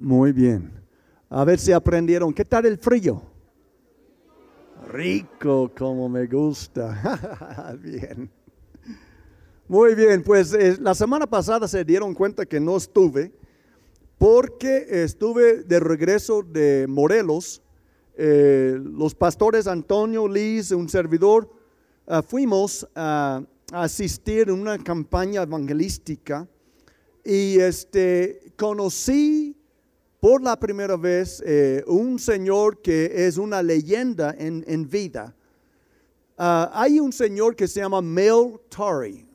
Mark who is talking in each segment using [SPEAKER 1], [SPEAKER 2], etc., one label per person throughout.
[SPEAKER 1] Muy bien. A ver si aprendieron. ¿Qué tal el frío? Rico, como me gusta. bien. Muy bien, pues eh, la semana pasada se dieron cuenta que no estuve porque estuve de regreso de Morelos. Eh, los pastores Antonio, Liz, un servidor, ah, fuimos a, asistir en una campaña evangelística y este, conocí por la primera vez eh, un señor que es una leyenda en, vida. Ah, hay un señor que se llama Mel Tari.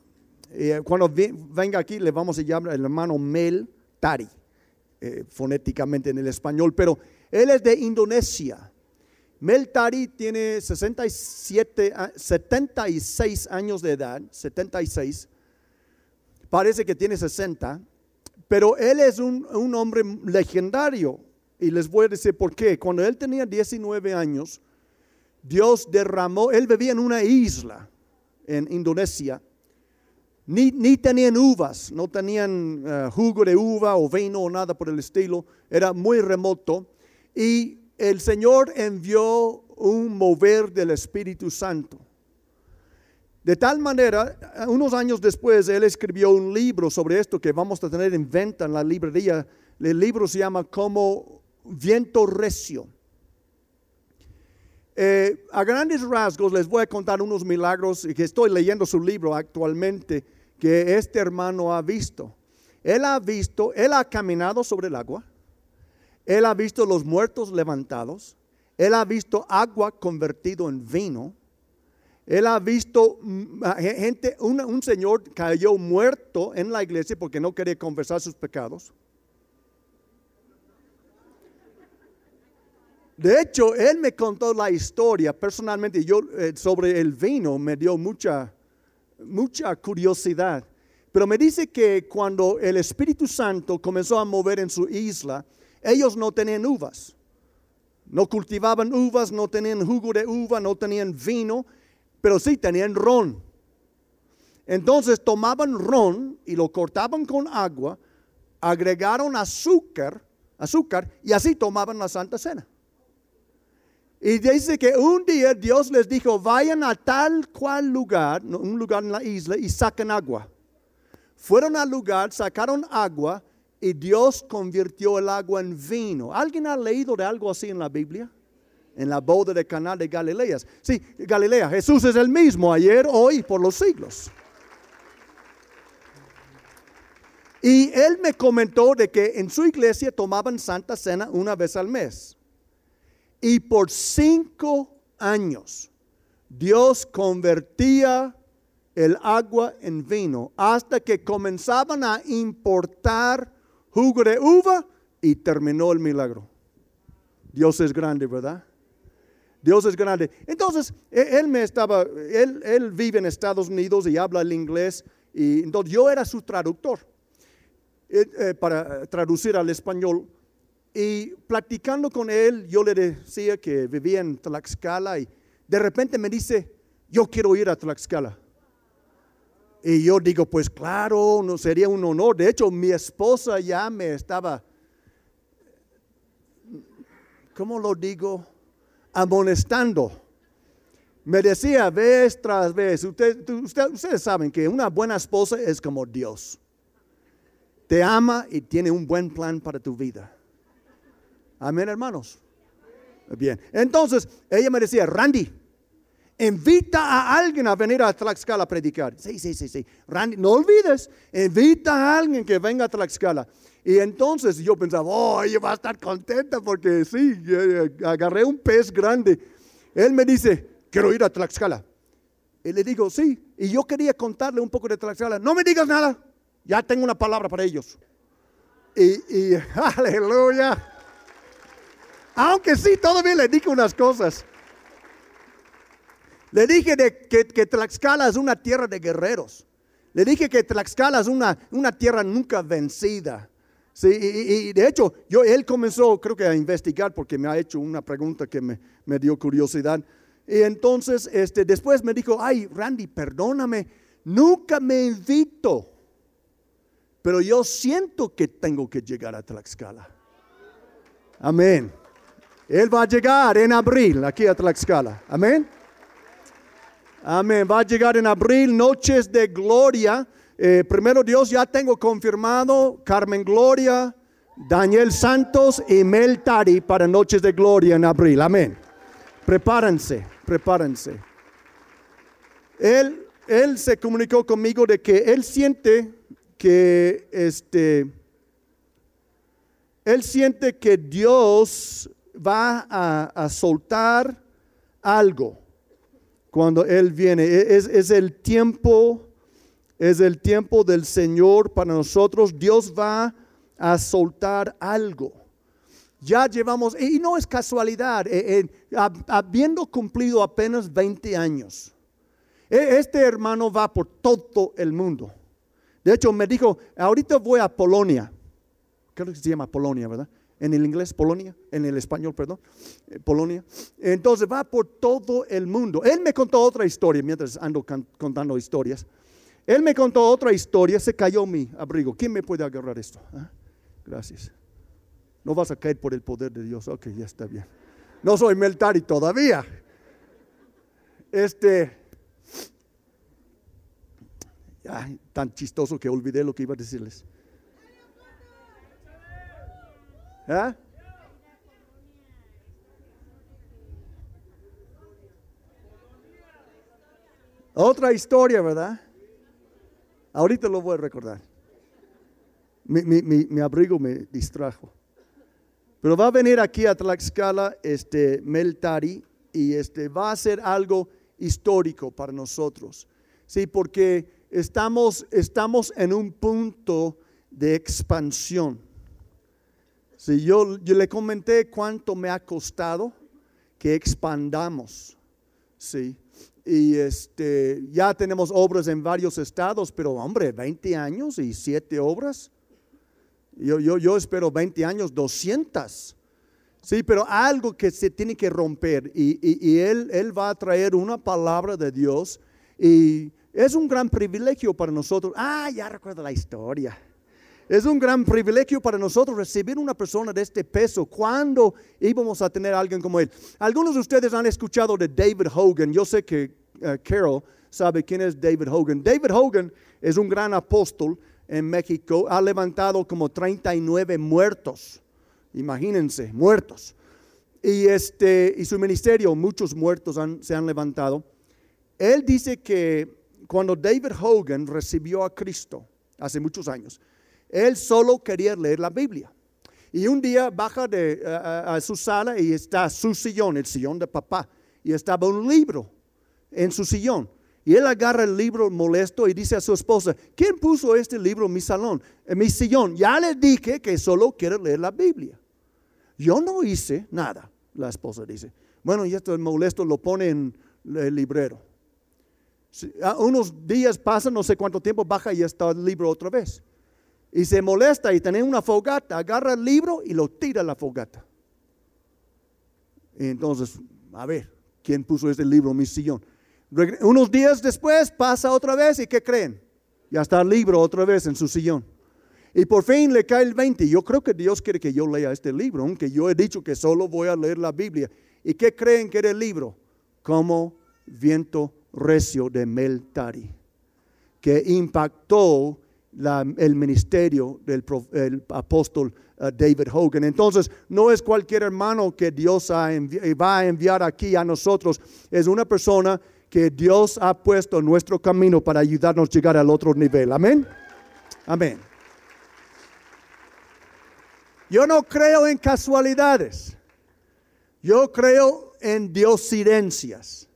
[SPEAKER 1] Eh, cuando venga aquí le vamos a llamar el hermano Mel Tari, eh, fonéticamente en el español, pero él es de Indonesia. Mel Tari tiene 67, 76 años de edad, 76. Parece que tiene 60 pero él es un, hombre legendario. Y les voy a decir por qué. Cuando él tenía 19 años, Dios derramó, él vivía en una isla en Indonesia. Ni, tenían uvas, no tenían eh, jugo de uva o vino o nada por el estilo. Era muy remoto. Y el Señor envió un mover del Espíritu Santo. De tal manera, unos años después, él escribió un libro sobre esto que vamos a tener en venta en la librería. El libro se llama como Viento Recio. Eh, a grandes rasgos les voy a contar unos milagros que estoy leyendo su libro actualmente que este hermano ha visto. Él ha visto, él ha caminado sobre el agua, él ha visto los muertos levantados, él ha visto agua convertido en vino, él ha visto mm, gente, un, señor cayó muerto en la iglesia porque no quería confesar sus pecados. De hecho, él me contó la historia personalmente. Yo eh, sobre el vino me dio mucha, mucha curiosidad. Pero me dice que cuando el Espíritu Santo comenzó a mover en su isla, ellos no tenían uvas. No cultivaban uvas, no tenían jugo de uva, no tenían vino pero sí tenían ron. Entonces tomaban ron y lo cortaban con agua, agregaron azúcar, azúcar y así tomaban la Santa Cena. Y dice que un día Dios les dijo, vayan a tal cual lugar, un lugar en la isla, y saquen agua. Fueron al lugar, sacaron agua y Dios convirtió el agua en vino. ¿Alguien ha leído de algo así en la Biblia? En la boda de Caná de Galilea. Sí, Galilea, Jesús es el mismo ayer, hoy, por los siglos. Y él me comentó de que en su iglesia tomaban Santa Cena una vez al mes. Y por cinco años Dios convertía el agua en vino hasta que comenzaban a importar jugo de uva y terminó el milagro. Dios es grande, ¿verdad? Dios es grande. Entonces, e, él me estaba, él, él vive en Estados Unidos y habla el inglés, y entonces yo era su traductor eh, eh, para traducir al español. Y platicando con él, yo le decía que vivía en Tlaxcala y de repente me dice, yo quiero ir a Tlaxcala. Y yo digo, pues claro, no sería un honor. De hecho, mi esposa ya me estaba, ¿cómo lo digo? Amonestando. Me decía vez tras vez, ustedes saben que una buena esposa es como Dios. Te ama y tiene un buen plan para tu vida. Amén, hermanos. Bien, entonces ella me decía, Randy, invita a alguien a venir a Tlaxcala a predicar. Sí, sí, sí, sí. Randy, no olvides, invita a alguien que venga a Tlaxcala. Y entonces yo pensaba, oh, ella va a estar contenta porque sí, agarré un pez grande. Él me dice, quiero ir a Tlaxcala. Y le digo, sí. Y yo quería contarle un poco de Tlaxcala. No me digas nada, ya tengo una palabra para ellos. Y, aleluya. Aunque sí, todavía le dije unas cosas. Le dije que, que, Tlaxcala es una tierra de guerreros. Le dije que Tlaxcala es una, una tierra nunca vencida. Sí, y, de hecho, yo, él comenzó, creo que a investigar porque me ha hecho una pregunta que me, me dio curiosidad. Y entonces, este, después me dijo, ay, Randy, perdóname, nunca me invito, pero yo siento que tengo que llegar a Tlaxcala. Amén. Él va a llegar en abril aquí a Tlaxcala. Amén. Amén. Va a llegar en abril, noches de gloria. Eh, primero Dios, ya tengo confirmado Carmen Gloria, Daniel Santos y Mel Tari para noches de gloria en abril. Amén. Prepárense, prepárense. Él, él se comunicó conmigo de que él siente que este, él siente que Dios va a, soltar algo cuando Él viene. E, es, es, el tiempo, es el tiempo del Señor para nosotros. Dios va a soltar algo. Ya llevamos, y no es casualidad, eh, eh, habiendo cumplido apenas 20 años, e, este hermano va por todo el mundo. De hecho, me dijo, ahorita voy a Polonia. Creo que se llama Polonia, ¿verdad? En el inglés, Polonia, en el español, perdón, eh, Polonia. Entonces va por todo el mundo. Él me contó otra historia mientras ando contando historias. Él me contó otra historia, se cayó mi abrigo. ¿Quién me puede agarrar esto? ¿Ah? Gracias. No vas a caer por el poder de Dios. Ok, ya está bien. No soy Meltari todavía. Este, ay, tan chistoso que olvidé lo que iba a decirles. ¿Ah? Otra historia, ¿verdad? Ahorita lo voy a recordar. Mi, abrigo me distrajo. Pero va a venir aquí a Tlaxcala este Meltari y este va a ser algo histórico para nosotros. Sí, porque estamos, estamos en un punto de expansión. Si yo, yo le comenté cuánto me ha costado que expandamos. Sí. Y este, ya tenemos obras en varios estados, pero hombre, 20 años y 7 obras. Yo, yo, yo espero 20 años, 200. Sí, pero algo que se tiene que romper y, y, él, él va a traer una palabra de Dios y es un gran privilegio para nosotros. Ah, ya recuerdo la historia. Es un gran privilegio para nosotros recibir una persona de este peso. ¿Cuándo íbamos a tener alguien como él? Algunos de ustedes han escuchado de David Hogan. Yo sé que eh, Carol sabe quién es David Hogan. David Hogan es un gran apóstol en México. Ha levantado como 39 muertos. Imagínense, muertos. Y, este, y su ministerio, muchos muertos se han levantado. Él dice que cuando David Hogan recibió a Cristo hace muchos años, él solo quería leer la Biblia. Y un día baja a, su sala y está su sillón, el sillón de papá, y estaba un libro en su sillón. Y él agarra el libro molesto y dice a su esposa, ¿quién puso este libro en mi salón, en mi sillón? Ya le dije que solo quiere leer la Biblia. Yo no hice nada, la esposa dice. Bueno, y esto molesto lo pone en el librero. unos días pasan, no sé cuánto tiempo, baja y está el libro otra vez y se molesta y tiene una fogata, agarra el libro y lo tira a la fogata. entonces, a ver, ¿quién puso este libro en mi sillón? Unos días después pasa otra vez y ¿qué creen? Ya está el libro otra vez en su sillón. Y por fin le cae el 20. Yo creo que Dios quiere que yo lea este libro, aunque yo he dicho que solo voy a leer la Biblia. ¿Y qué creen que era el libro? Como viento recio de Meltari, que impactó el ministerio del apóstol uh, David Hogan. Entonces, no es cualquier hermano que Dios va a enviar aquí a nosotros, es una persona que Dios ha puesto en nuestro camino para ayudarnos a llegar al otro nivel. Amén. Amén. Yo no creo en casualidades. Yo creo en diosidencias.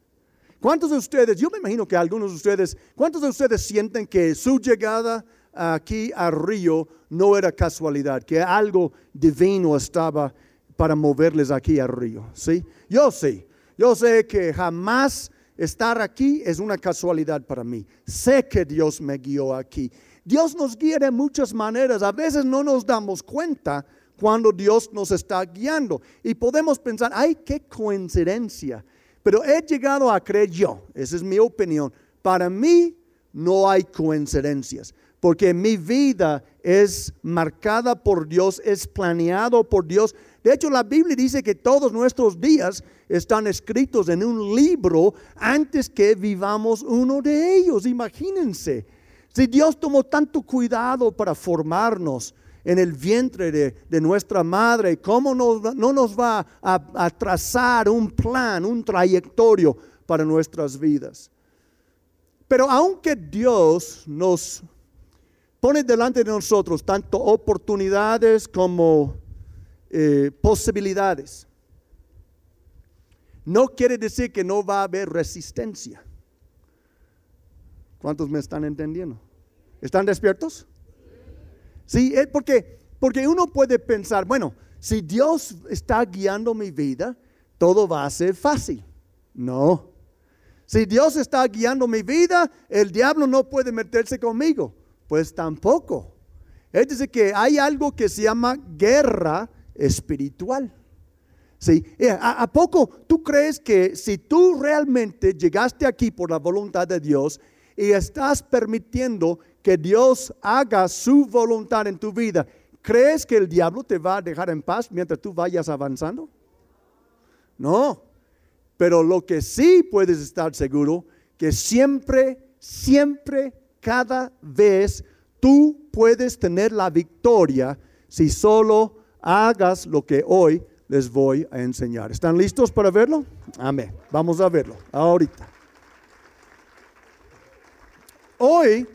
[SPEAKER 1] ¿Cuántos de ustedes, yo me imagino que algunos de ustedes, cuántos de ustedes sienten que su llegada aquí a Río no era casualidad, que algo divino estaba para moverles aquí a Río. ¿sí? Yo sé, yo sé que jamás estar aquí es una casualidad para mí. Sé que Dios me guió aquí. Dios nos guía de muchas maneras. A veces no nos damos cuenta cuando Dios nos está guiando. Y podemos pensar, ay, qué coincidencia. Pero he llegado a creer yo, esa es mi opinión, para mí no hay coincidencias. Porque mi vida es marcada por Dios, es planeado por Dios. De hecho, la Biblia dice que todos nuestros días están escritos en un libro antes que vivamos uno de ellos. Imagínense, si Dios tomó tanto cuidado para formarnos en el vientre de, nuestra madre, ¿cómo no nos va a, trazar un plan, un trayectorio para nuestras vidas? Pero aunque Dios nos pone delante de nosotros tanto oportunidades como eh, posibilidades, no quiere decir que no va a haber resistencia. ¿Cuántos me están entendiendo? ¿Están despiertos? Sí, porque, porque uno puede pensar, bueno, si Dios está guiando mi vida, todo va a ser fácil. No. Si Dios está guiando mi vida, el diablo no puede meterse conmigo. Pues tampoco. Es decir, que hay algo que se llama guerra espiritual. ¿Sí? Eh, ¿A, poco tú crees que si tú realmente llegaste aquí por la voluntad de Dios y estás permitiendo que Dios haga su voluntad en tu vida, ¿crees que el diablo te va a dejar en paz mientras tú vayas avanzando? No. Pero lo que sí puedes estar seguro, que siempre, siempre cada vez tú puedes tener la victoria si solo hagas lo que hoy les voy a enseñar. ¿Están listos para verlo? Amén. Vamos a verlo ahorita. Hoy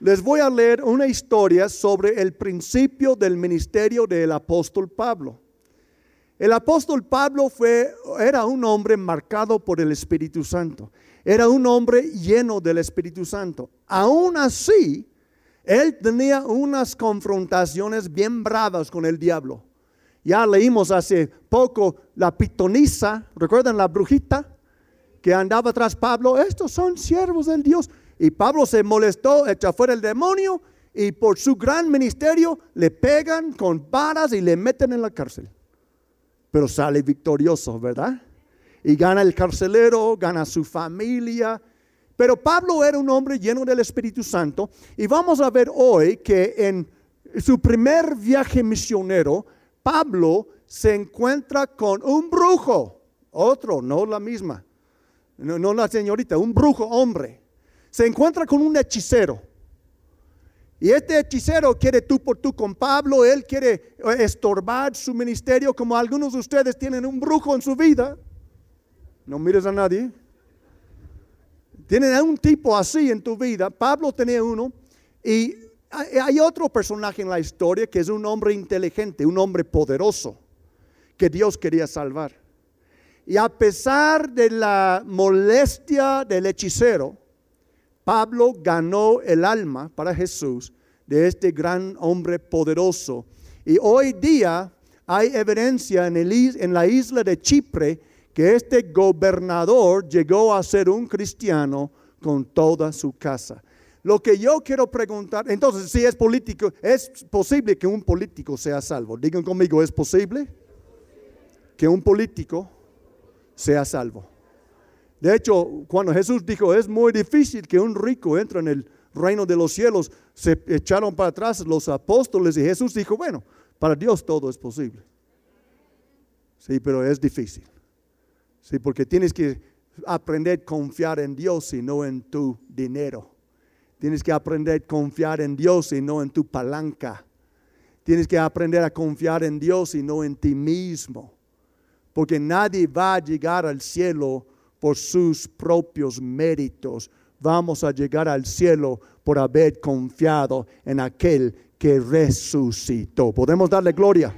[SPEAKER 1] les voy a leer una historia sobre el principio del ministerio del apóstol Pablo. El apóstol Pablo fue, era un hombre marcado por el Espíritu Santo. Era un hombre lleno del Espíritu Santo. Aún así, él tenía unas confrontaciones bien bravas con el diablo. Ya leímos hace poco la pitonisa, ¿recuerdan la brujita? Que andaba tras Pablo. Estos son siervos del Dios. Y Pablo se molestó, echó fuera el demonio y por su gran ministerio le pegan con varas y le meten en la cárcel. Pero sale victorioso, ¿verdad? Y gana el carcelero, gana su familia. Pero Pablo era un hombre lleno del Espíritu Santo y vamos a ver hoy que en su primer viaje misionero, Pablo se encuentra con un brujo, otro, no la misma, no, la señorita, un brujo hombre. Se encuentra con un hechicero. Y este hechicero quiere tú por tú con Pablo, él quiere estorbar su ministerio como algunos de ustedes tienen un brujo en su vida. No mires a nadie. Tienen un tipo así en tu vida. Pablo tenía uno. Y hay otro personaje en la historia que es un hombre inteligente, un hombre poderoso, que Dios quería salvar. Y a pesar de la molestia del hechicero, Pablo ganó el alma para Jesús de este gran hombre poderoso. Y hoy día hay evidencia en, en la isla de Chipre que este gobernador llegó a ser un cristiano con toda su casa. Lo que yo quiero preguntar, entonces, si es político, ¿es posible que un político sea salvo? Digan conmigo, ¿es posible que un político sea salvo? De hecho, cuando Jesús dijo, es muy difícil que un rico entre en el reino de los cielos, se echaron para atrás los apóstoles y Jesús dijo, bueno, para Dios todo es posible. Sí, pero es difícil. Sí, porque tienes que aprender a confiar en Dios y no en tu dinero. Tienes que aprender a confiar en Dios y no en tu palanca. Tienes que aprender a confiar en Dios y no en ti mismo. Porque nadie va a llegar al cielo por sus propios méritos. Vamos a llegar al cielo por haber confiado en aquel que resucitó. ¿Podemos darle gloria?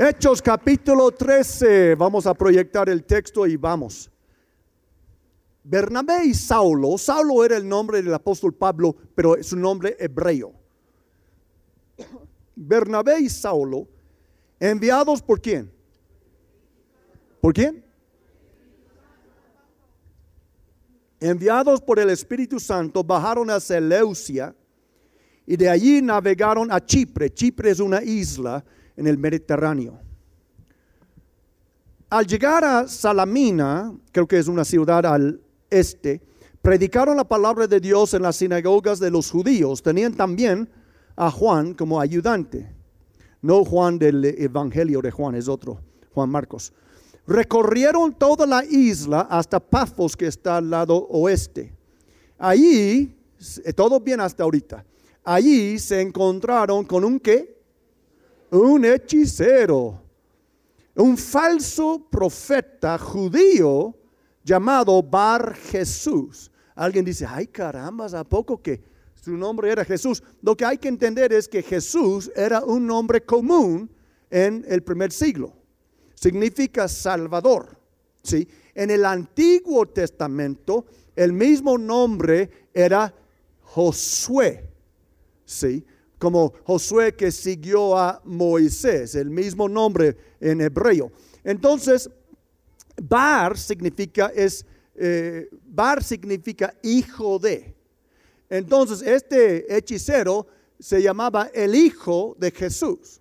[SPEAKER 1] Hechos capítulo 13. Vamos a proyectar el texto y vamos. Bernabé y Saulo. Saulo era el nombre del apóstol Pablo, pero es un nombre hebreo. Bernabé y Saulo, enviados por quién? ¿Por quién? Enviados por el Espíritu Santo, bajaron a Seleucia y de allí navegaron a Chipre. Chipre es una isla en el Mediterráneo. Al llegar a Salamina, creo que es una ciudad al este, predicaron la palabra de Dios en las sinagogas de los judíos. Tenían también a Juan como ayudante. No Juan del Evangelio de Juan, es otro, Juan Marcos. Recorrieron toda la isla hasta Pafos, que está al lado oeste. Allí, todo bien hasta ahorita, allí se encontraron con un qué? Un hechicero, un falso profeta judío llamado Bar Jesús. Alguien dice, ay caramba, ¿a poco que su nombre era Jesús? Lo que hay que entender es que Jesús era un nombre común en el primer siglo. Significa Salvador. ¿sí? En el Antiguo Testamento, el mismo nombre era Josué. ¿sí? Como Josué que siguió a Moisés, el mismo nombre en hebreo. Entonces, Bar significa es eh, Bar significa hijo de. Entonces, este hechicero se llamaba el hijo de Jesús.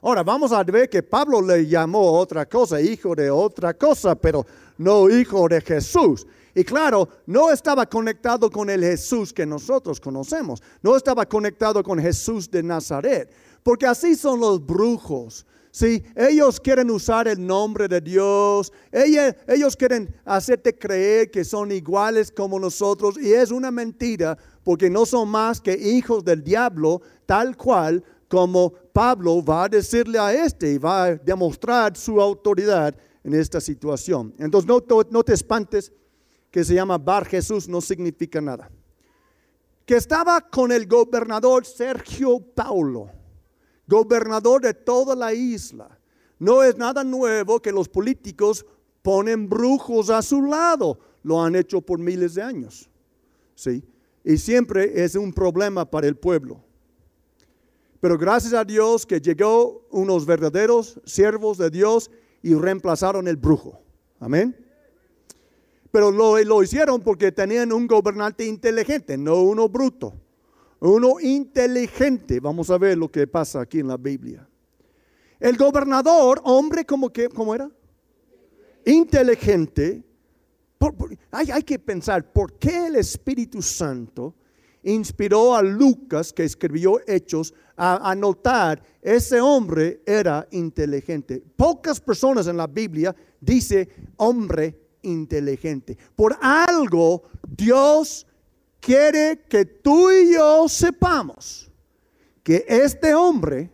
[SPEAKER 1] Ahora, vamos a ver que Pablo le llamó otra cosa, hijo de otra cosa, pero no hijo de Jesús. Y claro, no estaba conectado con el Jesús que nosotros conocemos, no estaba conectado con Jesús de Nazaret, porque así son los brujos, si ellos quieren usar el nombre de Dios, ellos quieren hacerte creer que son iguales como nosotros. Y es una mentira porque no son más que hijos del diablo, tal cual como Pablo va a decirle a este y va a demostrar su autoridad en esta situación. Entonces no, no te espantes que se llama Bar Jesús, no significa nada. Que estaba con el gobernador Sergio Paulo gobernador de toda la isla. No es nada nuevo que los políticos ponen brujos a su lado. Lo han hecho por miles de años. ¿Sí? Y siempre es un problema para el pueblo. Pero gracias a Dios que llegó unos verdaderos siervos de Dios y reemplazaron el brujo. Amén. Pero lo, lo hicieron porque tenían un gobernante inteligente, no uno bruto uno inteligente. Vamos a ver lo que pasa aquí en la Biblia. El gobernador, hombre como que, ¿cómo era? Inteligente. hay, hay, que pensar, ¿por qué el Espíritu Santo inspiró a Lucas, que escribió Hechos, a anotar, ese hombre era inteligente? Pocas personas en la Biblia dice hombre inteligente. Por algo Dios quiere que tú y yo sepamos que este hombre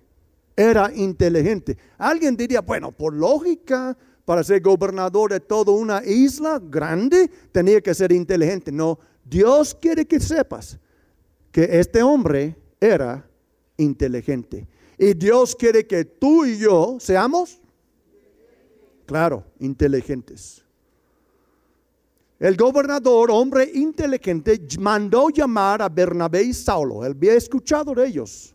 [SPEAKER 1] era inteligente. Alguien diría, bueno, por lógica, para ser gobernador de toda una isla grande, tenía que ser inteligente. No, Dios quiere que sepas que este hombre era inteligente. Y Dios quiere que tú y yo seamos, claro, inteligentes. El gobernador, hombre inteligente, mandó llamar a Bernabé y Saulo. Él había escuchado de ellos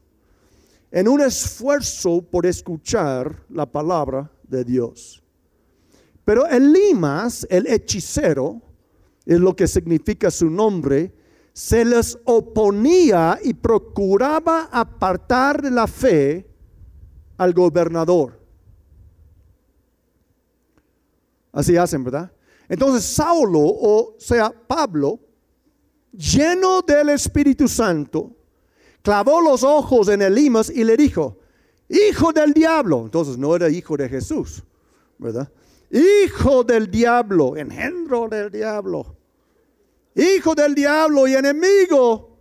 [SPEAKER 1] en un esfuerzo por escuchar la palabra de Dios. Pero Elimas, el hechicero, es lo que significa su nombre, se les oponía y procuraba apartar de la fe al gobernador. Así hacen, ¿verdad? Entonces Saulo, o sea, Pablo, lleno del Espíritu Santo, clavó los ojos en Elimas y le dijo, hijo del diablo. Entonces no era hijo de Jesús, ¿verdad? Hijo del diablo, engendro del diablo. Hijo del diablo y enemigo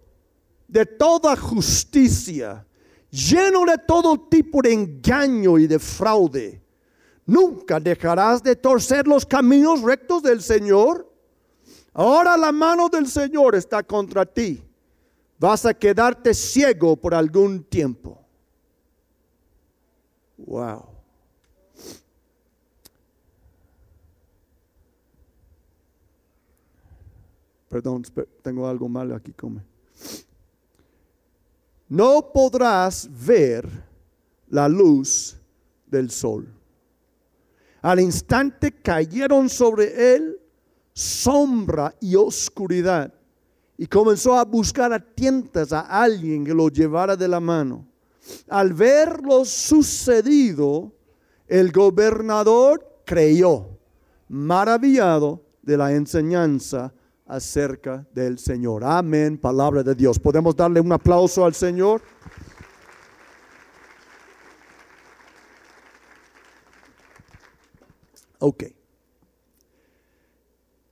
[SPEAKER 1] de toda justicia, lleno de todo tipo de engaño y de fraude Nunca dejarás de torcer los caminos rectos del Señor. Ahora la mano del Señor está contra ti. Vas a quedarte ciego por algún tiempo. Wow. Perdón, tengo algo malo aquí, come. No podrás ver la luz del sol. Al instante cayeron sobre él sombra y oscuridad. Y comenzó a buscar a tientas a alguien que lo llevara de la mano. Al ver lo sucedido, el gobernador creyó, maravillado de la enseñanza acerca del Señor. Amén, palabra de Dios. ¿Podemos darle un aplauso al Señor? Ok.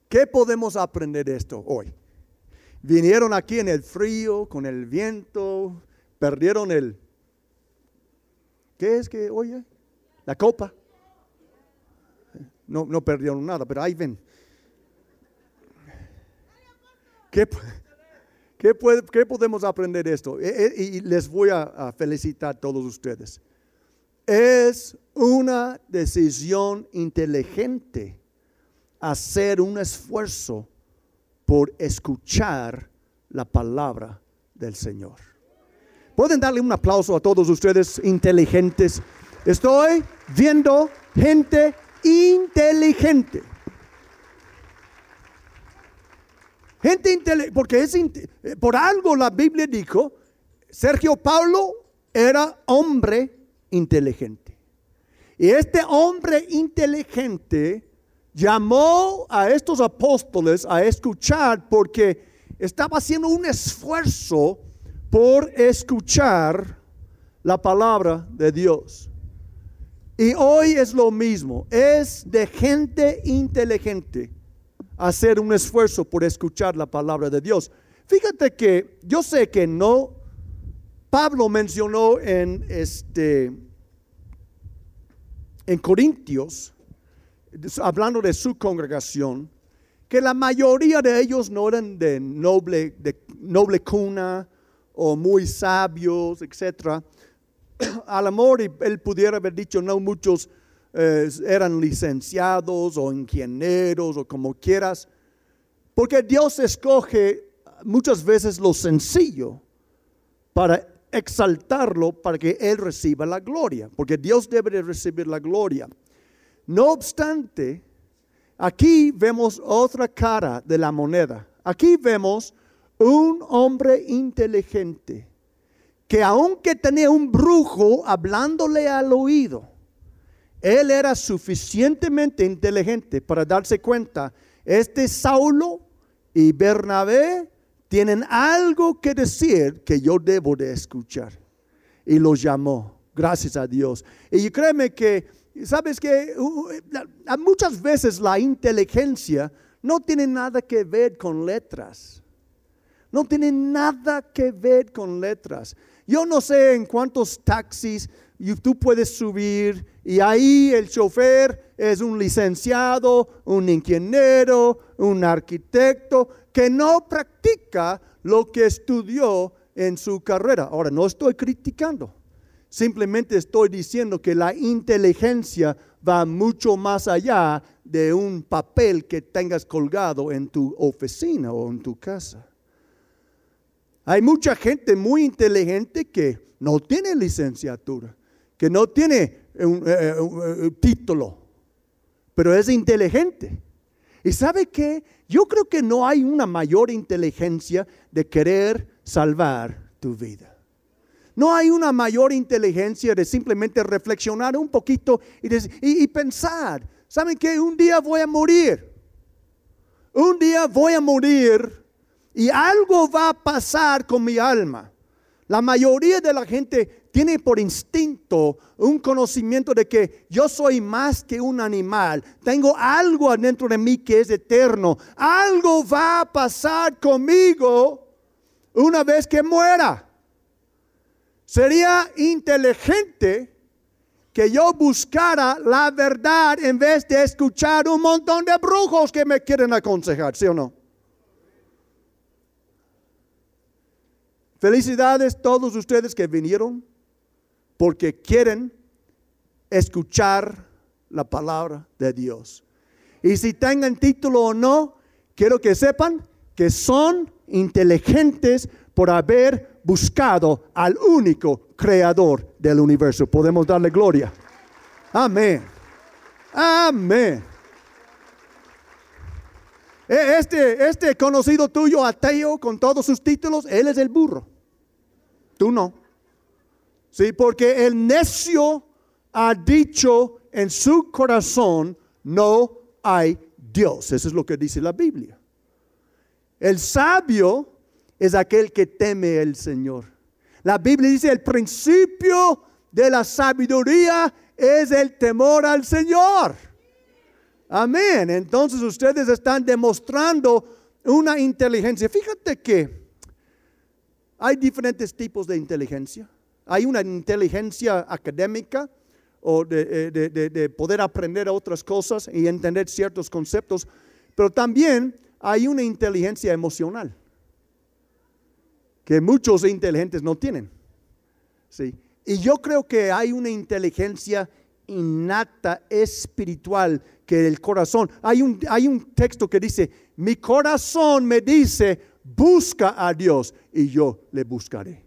[SPEAKER 1] ¿Qué podemos aprender de esto hoy? Vinieron aquí en el frío, con el viento, perdieron el... ¿Qué es que oye? La copa. No, no perdieron nada, pero ahí ven. ¿Qué, qué, qué podemos aprender de esto? E, e, y les voy a felicitar a todos ustedes. Es una decisión inteligente hacer un esfuerzo por escuchar la palabra del Señor. Pueden darle un aplauso a todos ustedes inteligentes. Estoy viendo gente inteligente. Gente inteligente, porque es por algo la Biblia dijo, Sergio Pablo era hombre inteligente. Y este hombre inteligente llamó a estos apóstoles a escuchar porque estaba haciendo un esfuerzo por escuchar la palabra de Dios. Y hoy es lo mismo, es de gente inteligente hacer un esfuerzo por escuchar la palabra de Dios. Fíjate que yo sé que no, Pablo mencionó en este en Corintios, hablando de su congregación, que la mayoría de ellos no eran de noble, de noble cuna o muy sabios, etc. Al amor, él pudiera haber dicho, no muchos eh, eran licenciados o ingenieros o como quieras, porque Dios escoge muchas veces lo sencillo para exaltarlo para que Él reciba la gloria, porque Dios debe de recibir la gloria. No obstante, aquí vemos otra cara de la moneda. Aquí vemos un hombre inteligente que aunque tenía un brujo hablándole al oído, él era suficientemente inteligente para darse cuenta, este Saulo y Bernabé tienen algo que decir que yo debo de escuchar. Y los llamó, gracias a Dios. Y créeme que, sabes que muchas veces la inteligencia no tiene nada que ver con letras. No tiene nada que ver con letras. Yo no sé en cuántos taxis tú puedes subir y ahí el chofer es un licenciado, un ingeniero, un arquitecto que no practica lo que estudió en su carrera. Ahora, no estoy criticando, simplemente estoy diciendo que la inteligencia va mucho más allá de un papel que tengas colgado en tu oficina o en tu casa. Hay mucha gente muy inteligente que no tiene licenciatura, que no tiene un, eh, eh, título, pero es inteligente. ¿Y sabe qué? Yo creo que no hay una mayor inteligencia de querer salvar tu vida. No hay una mayor inteligencia de simplemente reflexionar un poquito y, pensar, ¿saben qué? Un día voy a morir. Un día voy a morir y algo va a pasar con mi alma. La mayoría de la gente tiene por instinto un conocimiento de que yo soy más que un animal. Tengo algo adentro de mí que es eterno. Algo va a pasar conmigo una vez que muera. Sería inteligente que yo buscara la verdad en vez de escuchar un montón de brujos que me quieren aconsejar, ¿sí o no? Felicidades todos ustedes que vinieron porque quieren escuchar la palabra de Dios. Y si tengan título o no, quiero que sepan que son inteligentes por haber buscado al único creador del universo. Podemos darle gloria. Amén. Amén. E, este, este conocido tuyo ateo con todos sus títulos, él es el burro. Tú no. Sí, porque el necio ha dicho en su corazón, no hay Dios. Eso es lo que dice la Biblia. El sabio es aquel que teme al Señor. La Biblia dice, el principio de la sabiduría es el temor al Señor. Amén. Entonces ustedes están demostrando una inteligencia. Fíjate que hay diferentes tipos de inteligencia. Hay una inteligencia académica o de, eh, de, poder aprender otras cosas y entender ciertos conceptos, pero también hay una inteligencia emocional que muchos inteligentes no tienen. ¿sí? Y yo creo que hay una inteligencia innata espiritual que el corazón. Hay un, hay un texto que dice, mi corazón me dice, busca a Dios y yo le buscaré.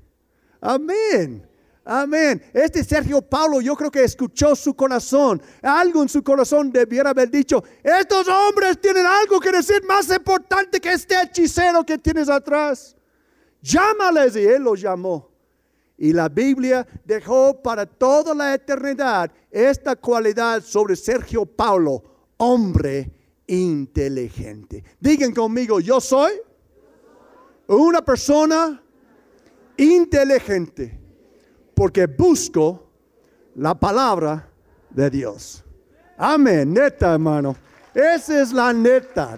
[SPEAKER 1] Amén. Amén. Este Sergio Paulo yo creo que escuchó su corazón. Algo en su corazón debiera haber dicho, estos hombres tienen algo que decir más importante que este hechicero que tienes atrás. Llámales y él los llamó. Y la Biblia dejó para toda la eternidad esta cualidad sobre Sergio Paulo, hombre inteligente. Digan conmigo, yo soy una persona inteligente porque busco la palabra de Dios. Amén, neta hermano. Esa es la neta.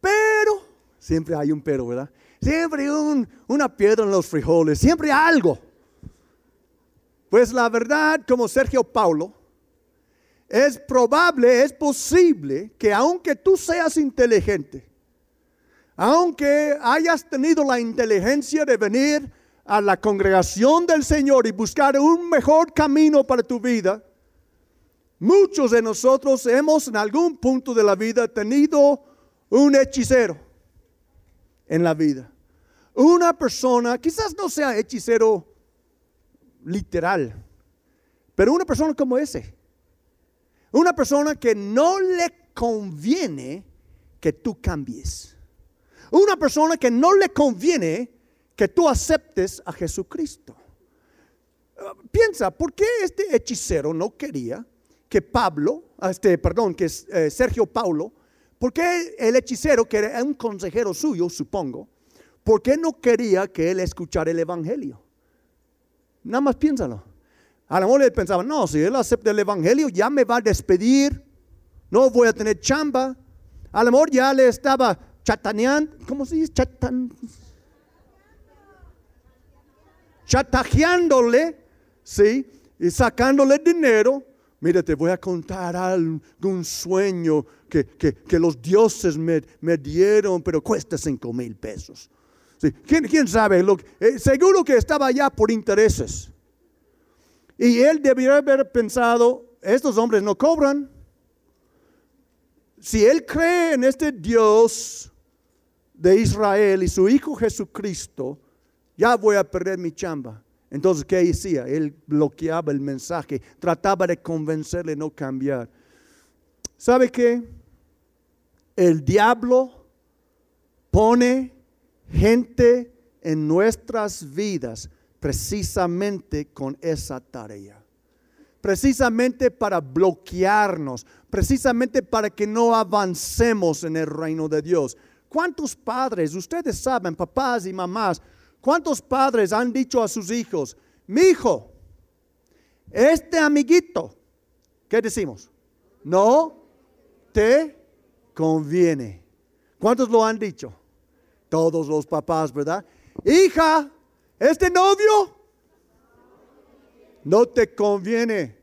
[SPEAKER 1] Pero, siempre hay un pero, ¿verdad? Siempre hay una piedra en los frijoles, siempre algo. Pues la verdad, como Sergio Paulo, es probable, es posible que aunque tú seas inteligente, aunque hayas tenido la inteligencia de venir a la congregación del Señor y buscar un mejor camino para tu vida, muchos de nosotros hemos en algún punto de la vida tenido un hechicero en la vida. Una persona, quizás no sea hechicero literal, pero una persona como ese una persona que no le conviene que tú cambies. Una persona que no le conviene que tú aceptes a Jesucristo. Uh, piensa, ¿por qué este hechicero no quería que Pablo, este, perdón, que eh, Sergio Paulo, por qué el hechicero, que era un consejero suyo, supongo, por qué no quería que él escuchara el Evangelio? Nada más piénsalo. A lo mejor él pensaba, no, si él acepta el Evangelio, ya me va a despedir, no voy a tener chamba. A lo mejor ya le estaba chataneando, ¿cómo se dice? Chatajeándole, ¿sí? Y sacándole dinero. Mira, te voy a contar algún sueño que, que, los dioses me, dieron, pero cuesta cinco mil pesos. ¿Sí? ¿Quién, ¿Quién, sabe? Lo, eh, seguro que estaba allá por intereses. Y él debió haber pensado, estos hombres no cobran. Si él cree en este Dios de Israel y su Hijo Jesucristo, ya voy a perder mi chamba. Entonces, ¿qué hacía? Él bloqueaba el mensaje, trataba de convencerle no cambiar. ¿Sabe qué? El diablo pone gente en nuestras vidas precisamente con esa tarea. Precisamente para bloquearnos, precisamente para que no avancemos en el reino de Dios. ¿Cuántos padres, ustedes saben, papás y mamás, cuántos padres han dicho a sus hijos, mi hijo, este amiguito, ¿qué decimos? No te conviene. ¿Cuántos lo han dicho? Todos los papás, ¿verdad? Hija, este novio no te conviene.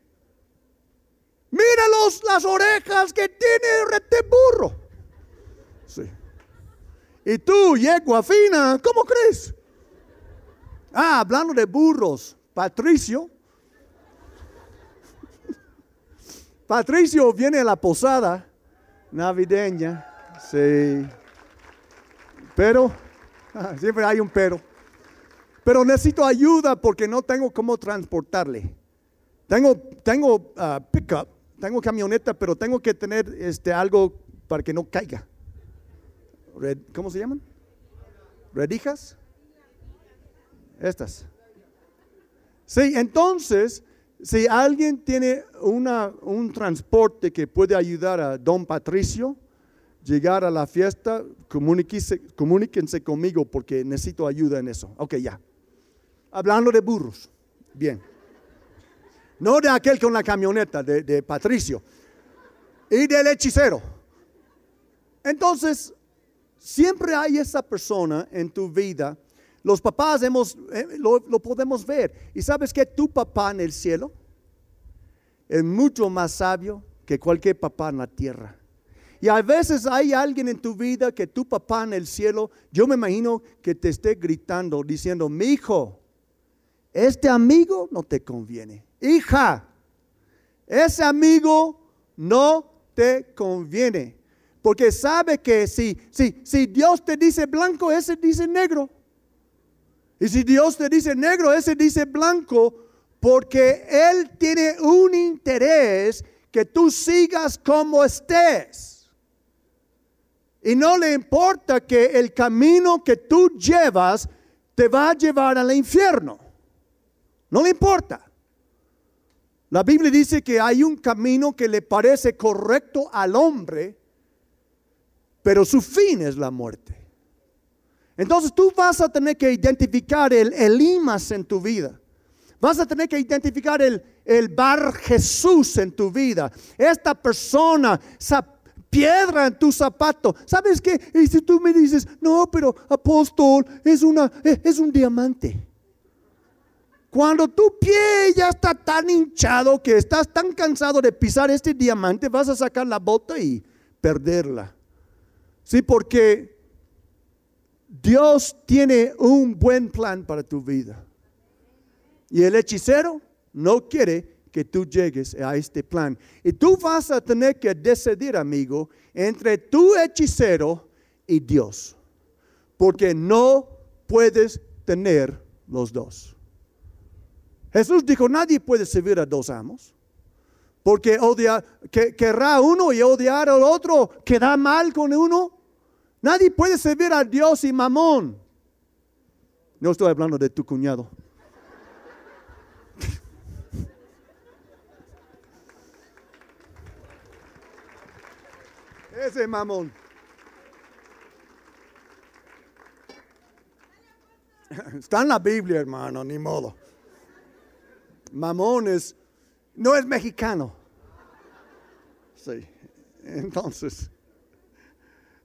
[SPEAKER 1] Míralos las orejas que tiene rete burro. Sí. Y tú, yegua fina, ¿cómo crees? Ah, hablando de burros, Patricio. Patricio viene a la posada navideña. Sí. Pero, ah, siempre hay un pero pero necesito ayuda porque no tengo cómo transportarle. Tengo, tengo ah, pickup, tengo camioneta, pero tengo que tener este, algo para que no caiga. ¿Cómo se llaman? ¿Redijas? Estas. Sí, entonces, si alguien tiene una, un transporte que puede ayudar a don Patricio llegar a la fiesta, comuníquense, comuníquense conmigo porque necesito ayuda en eso. Ok, ya. Hablando de burros. Bien. No de aquel con la camioneta, de, de Patricio. Y del hechicero. Entonces, siempre hay esa persona en tu vida los papás hemos, eh, lo, podemos ver. Y sabes que tu papá en el cielo es mucho más sabio que cualquier papá en la tierra. Y a veces hay alguien en tu vida que tu papá en el cielo, yo me imagino que te esté gritando, diciendo, mi hijo, este amigo no te conviene. Hija, ese amigo no te conviene. Porque sabe que si, si, si Dios te dice blanco, ese dice negro. Y si Dios te dice negro, ese dice blanco, porque Él tiene un interés que tú sigas como estés. Y no le importa que el camino que tú llevas te va a llevar al infierno. No le importa. La Biblia dice que hay un camino que le parece correcto al hombre, pero su fin es la muerte. Entonces tú vas a tener que identificar el Elimas en tu vida. Vas a tener que identificar el, el Bar Jesús en tu vida. Esta persona, esa piedra en tu zapato. ¿Sabes qué? Y si tú me dices, no, pero apóstol, es, una, es un diamante. Cuando tu pie ya está tan hinchado que estás tan cansado de pisar este diamante, vas a sacar la bota y perderla. Sí, porque Dios tiene un buen plan para tu vida. Y el hechicero no quiere que tú llegues a este plan. Y tú vas a tener que decidir, amigo, entre tu hechicero y Dios. Porque no puedes tener los dos. Jesús dijo, nadie puede servir a dos amos. Porque odia, que, querrá uno y odiar al otro, queda mal con uno. Nadie puede servir a Dios y mamón. No estoy hablando de tu cuñado. Ese mamón. Está en la Biblia, hermano, ni modo. Mamón es, no es mexicano. Sí. Entonces,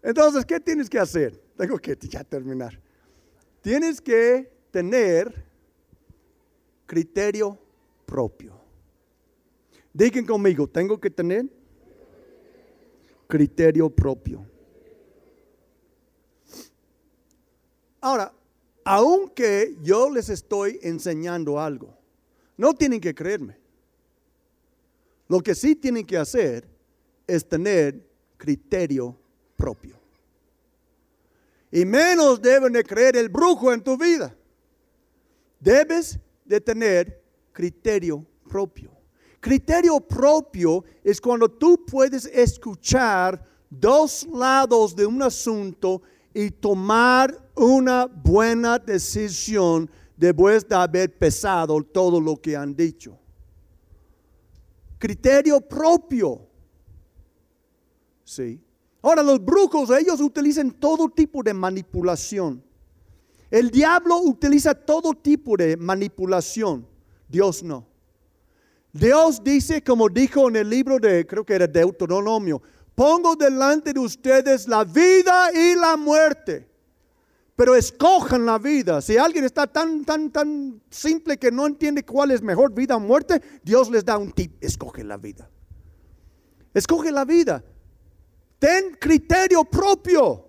[SPEAKER 1] entonces, ¿qué tienes que hacer? Tengo que ya terminar. Tienes que tener criterio propio. Digan conmigo, tengo que tener criterio propio. Ahora, aunque yo les estoy enseñando algo, no tienen que creerme. Lo que sí tienen que hacer es tener criterio propio. Y menos deben de creer el brujo en tu vida. Debes de tener criterio propio. Criterio propio es cuando tú puedes escuchar dos lados de un asunto y tomar una buena decisión después de haber pesado todo lo que han dicho. Criterio propio. Sí. Ahora los brujos, ellos utilizan todo tipo de manipulación. El diablo utiliza todo tipo de manipulación. Dios no. Dios dice, como dijo en el libro de, creo que era Deuteronomio, pongo delante de ustedes la vida y la muerte. Pero escojan la vida. Si alguien está tan, tan, tan simple que no entiende cuál es mejor vida o muerte, Dios les da un tip. Escoge la vida. Escoge la vida. Ten criterio propio.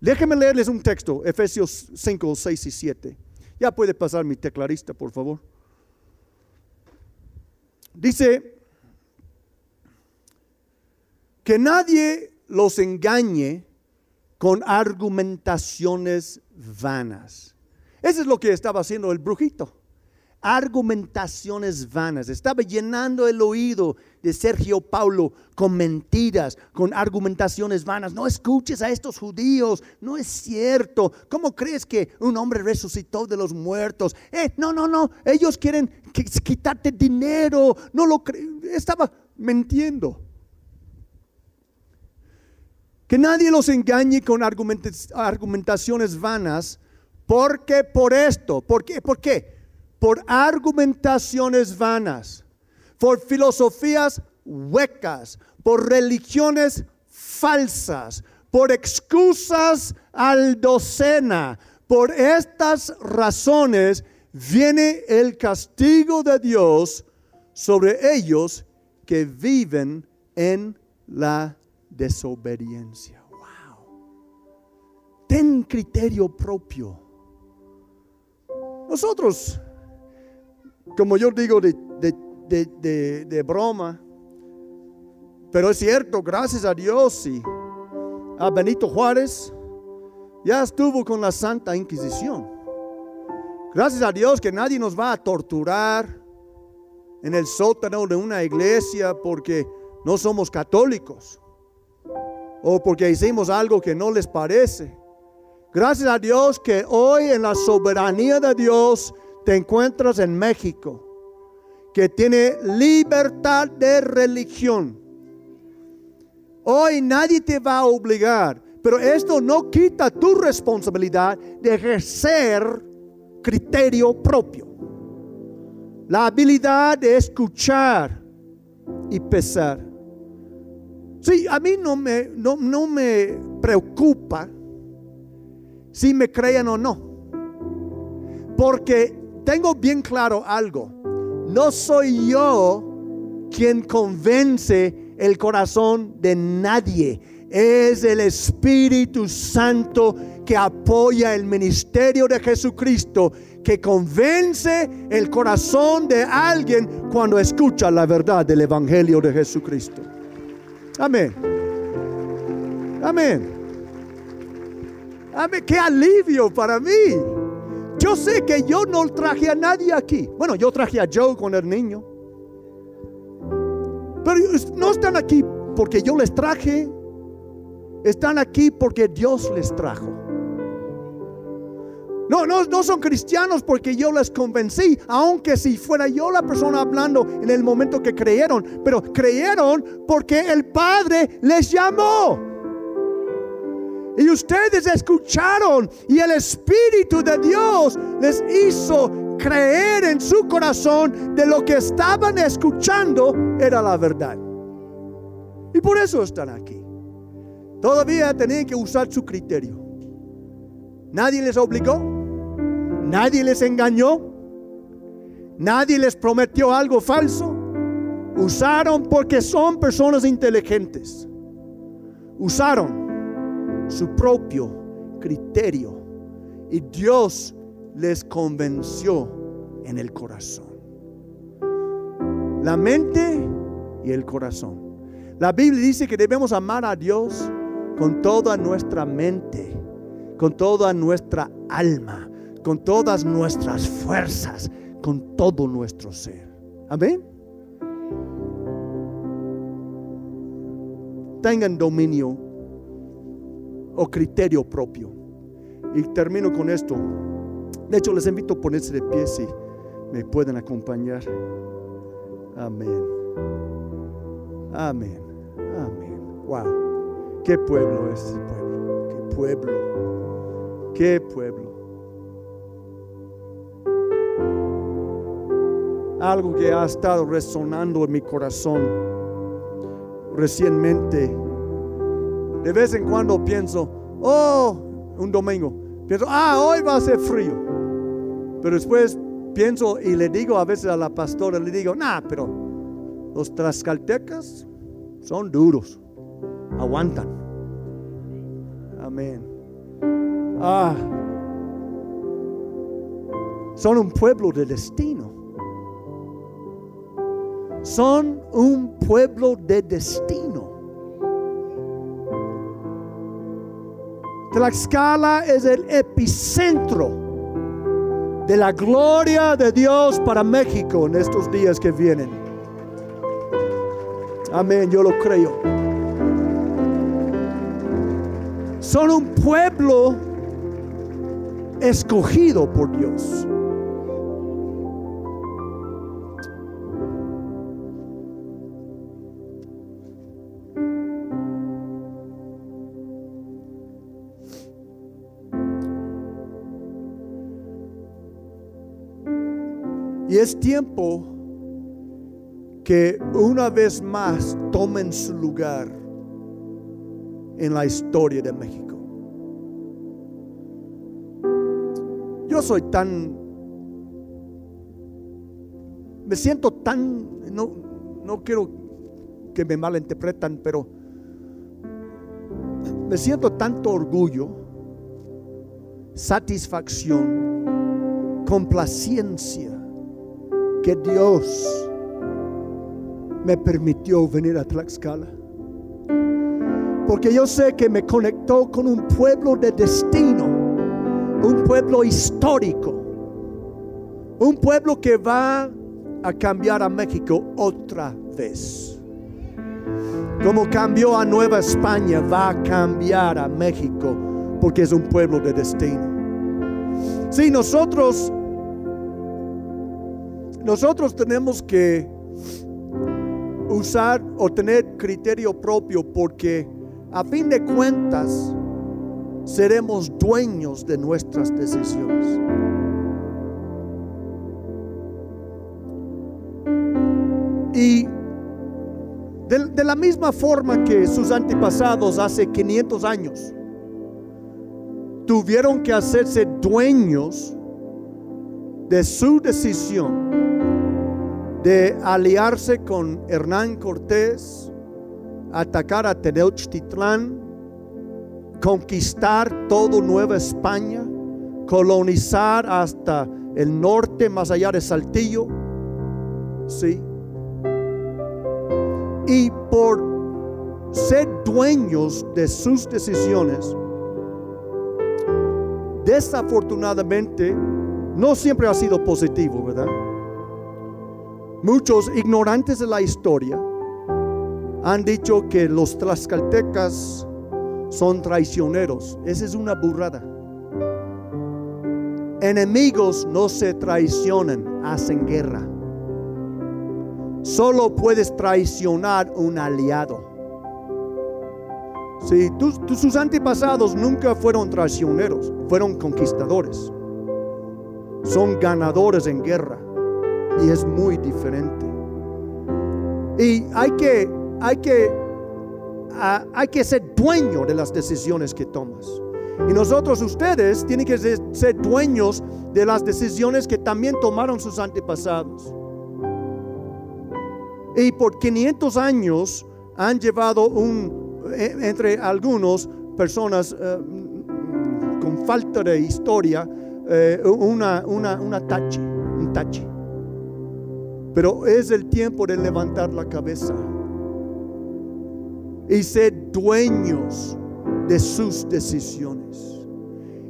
[SPEAKER 1] Déjenme leerles un texto, Efesios 5, 6 y 7. Ya puede pasar mi teclarista, por favor. Dice, que nadie los engañe con argumentaciones vanas. Eso es lo que estaba haciendo el brujito. Argumentaciones vanas. Estaba llenando el oído de Sergio Paulo con mentiras, con argumentaciones vanas. No escuches a estos judíos, no es cierto. ¿Cómo crees que un hombre resucitó de los muertos? Eh, no, no, no, ellos quieren quitarte dinero. No lo Estaba mintiendo. Que nadie los engañe con argumentaciones vanas, porque por esto, ¿por qué? ¿Por qué? Por argumentaciones vanas, por filosofías huecas, por religiones falsas, por excusas al docena. Por estas razones viene el castigo de Dios sobre ellos que viven en la desobediencia. Wow. Ten criterio propio. Nosotros como yo digo de, broma, pero es cierto, gracias a Dios y a Benito Juárez, ya estuvo con la Santa Inquisición. Gracias a Dios que nadie nos va a torturar en el sótano de una iglesia porque no somos católicos o porque hicimos algo que no les parece. Gracias a Dios que hoy en la soberanía de Dios te encuentras en México, que tiene libertad de religión. Hoy nadie te va a obligar, pero esto no quita tu responsabilidad de ejercer criterio propio. La habilidad de escuchar y pesar. Sí, a mí no me, no, no me preocupa si me crean o no. Porque tengo bien claro algo. No soy yo quien convence el corazón de nadie. Es el Espíritu Santo que apoya el ministerio de Jesucristo, que convence el corazón de alguien cuando escucha la verdad del Evangelio de Jesucristo. Amén. Amén. Amén. Qué alivio para mí. Yo sé que yo no traje a nadie aquí. Bueno, yo traje a Joe con el niño. Pero no están aquí porque yo les traje. Están aquí porque Dios les trajo. No, no, no son cristianos porque yo les convencí, aunque si fuera yo la persona hablando en el momento que creyeron, pero creyeron porque el Padre les llamó. Y ustedes escucharon y el Espíritu de Dios les hizo creer en su corazón de lo que estaban escuchando era la verdad. Y por eso están aquí. Todavía tenían que usar su criterio. Nadie les obligó, nadie les engañó, nadie les prometió algo falso. Usaron porque son personas inteligentes. Usaron su propio criterio y Dios les convenció en el corazón. La mente y el corazón. La Biblia dice que debemos amar a Dios con toda nuestra mente, con toda nuestra alma, con todas nuestras fuerzas, con todo nuestro ser. Amén. Tengan dominio o criterio propio. Y termino con esto. De hecho, les invito a ponerse de pie si me pueden acompañar. Amén. Amén. Amén. Wow. Qué pueblo es ese pueblo. Qué pueblo. Qué pueblo. Algo que ha estado resonando en mi corazón recientemente de vez en cuando pienso, oh, un domingo, pienso, ah, hoy va a ser frío. Pero después pienso y le digo a veces a la pastora, le digo, nah, pero los trascaltecas son duros, aguantan. Amén. Ah, son un pueblo de destino. Son un pueblo de destino. Tlaxcala es el epicentro de la gloria de Dios para México en estos días que vienen. Amén, yo lo creo. Son un pueblo escogido por Dios. Y es tiempo que una vez más tomen su lugar en la historia de México. Yo soy tan, me siento tan, no, no quiero que me malinterpretan, pero me siento tanto orgullo, satisfacción, complacencia que Dios me permitió venir a Tlaxcala. Porque yo sé que me conectó con un pueblo de destino, un pueblo histórico, un pueblo que va a cambiar a México otra vez. Como cambió a Nueva España, va a cambiar a México porque es un pueblo de destino. Si nosotros nosotros tenemos que usar o tener criterio propio porque a fin de cuentas seremos dueños de nuestras decisiones. Y de, la misma forma que sus antepasados hace 500 años tuvieron que hacerse dueños de su decisión de aliarse con Hernán Cortés, atacar a Tenochtitlán, conquistar todo Nueva España, colonizar hasta el norte, más allá de Saltillo. Sí. Y por ser dueños de sus decisiones, desafortunadamente, no siempre ha sido positivo, ¿verdad? Muchos ignorantes de la historia han dicho que los tlaxcaltecas son traicioneros. Esa es una burrada. Enemigos no se traicionan, hacen guerra. Solo puedes traicionar un aliado. Si sus antepasados nunca fueron traicioneros, fueron conquistadores. Son ganadores en guerra y es muy diferente. Y hay que, hay que, hay que ser dueño de las decisiones que tomas. Y nosotros, ustedes, tienen que ser, dueños de las decisiones que también tomaron sus antepasados. Y por 500 años han llevado un, eh, entre algunos personas eh, con falta de historia, eh, una, una, una tachi, un tachi. Pero es el tiempo de levantar la cabeza y ser dueños de sus decisiones.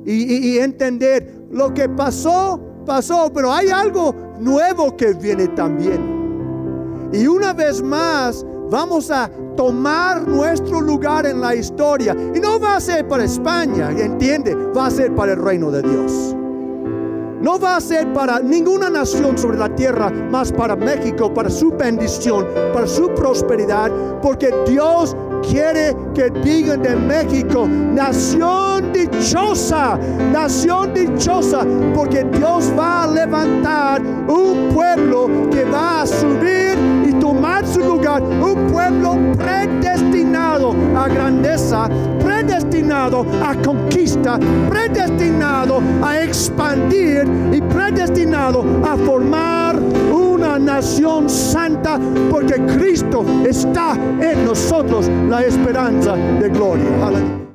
[SPEAKER 1] Y, entender lo que pasó, pasó, pero hay algo nuevo que viene también. Y una vez más vamos a tomar nuestro lugar en la historia. Y no va a ser para España, entiende, va a ser para el reino de Dios. No va a ser para ninguna nación sobre la tierra, más para México, para su bendición, para su prosperidad, porque Dios quiere que digan de México, nación dichosa, nación dichosa, porque Dios va a levantar un pueblo que va a subir y tomar su lugar, un pueblo predestinado a grandeza, predestinado a conquista, predestinado a expandir y predestinado a formar una nación santa, porque Cristo está en nosotros la esperanza de gloria. Aleluya.